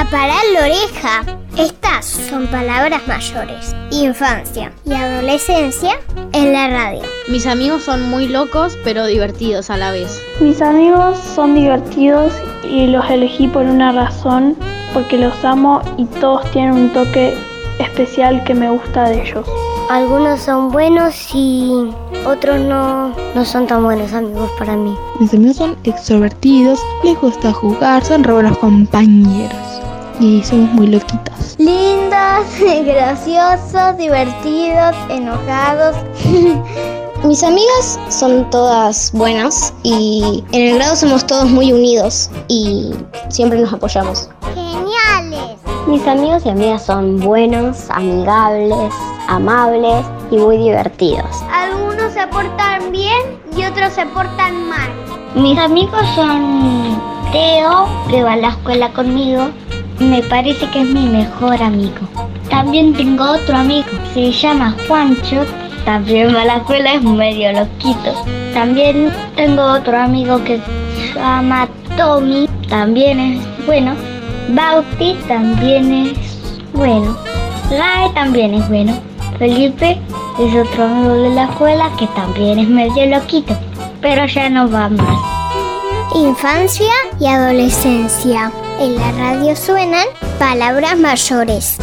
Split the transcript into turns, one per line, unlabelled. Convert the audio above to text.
Aparar la oreja. Estas son palabras mayores. Infancia y adolescencia en la radio.
Mis amigos son muy locos pero divertidos a la vez.
Mis amigos son divertidos y los elegí por una razón, porque los amo y todos tienen un toque especial que me gusta de ellos.
Algunos son buenos y otros no, no son tan buenos amigos para mí.
Mis amigos son extrovertidos, les gusta jugar, son re buenos compañeros y somos muy loquitos.
Lindos, graciosos, divertidos, enojados.
Mis amigas son todas buenas y en el grado somos todos muy unidos y siempre nos apoyamos.
Geniales.
Mis amigos y amigas son buenos, amigables, amables y muy divertidos.
Algunos se portan bien y otros se portan mal.
Mis amigos son Teo, que va a la escuela conmigo. Me parece que es mi mejor amigo. También tengo otro amigo, se llama Juancho. También va a la escuela, es medio loquito. También tengo otro amigo que se llama Tommy, también es bueno. Bauti también es bueno. Gae también es bueno. Felipe es otro amigo de la escuela que también es medio loquito, pero ya no va más.
Infancia y adolescencia. En la radio suenan palabras mayores.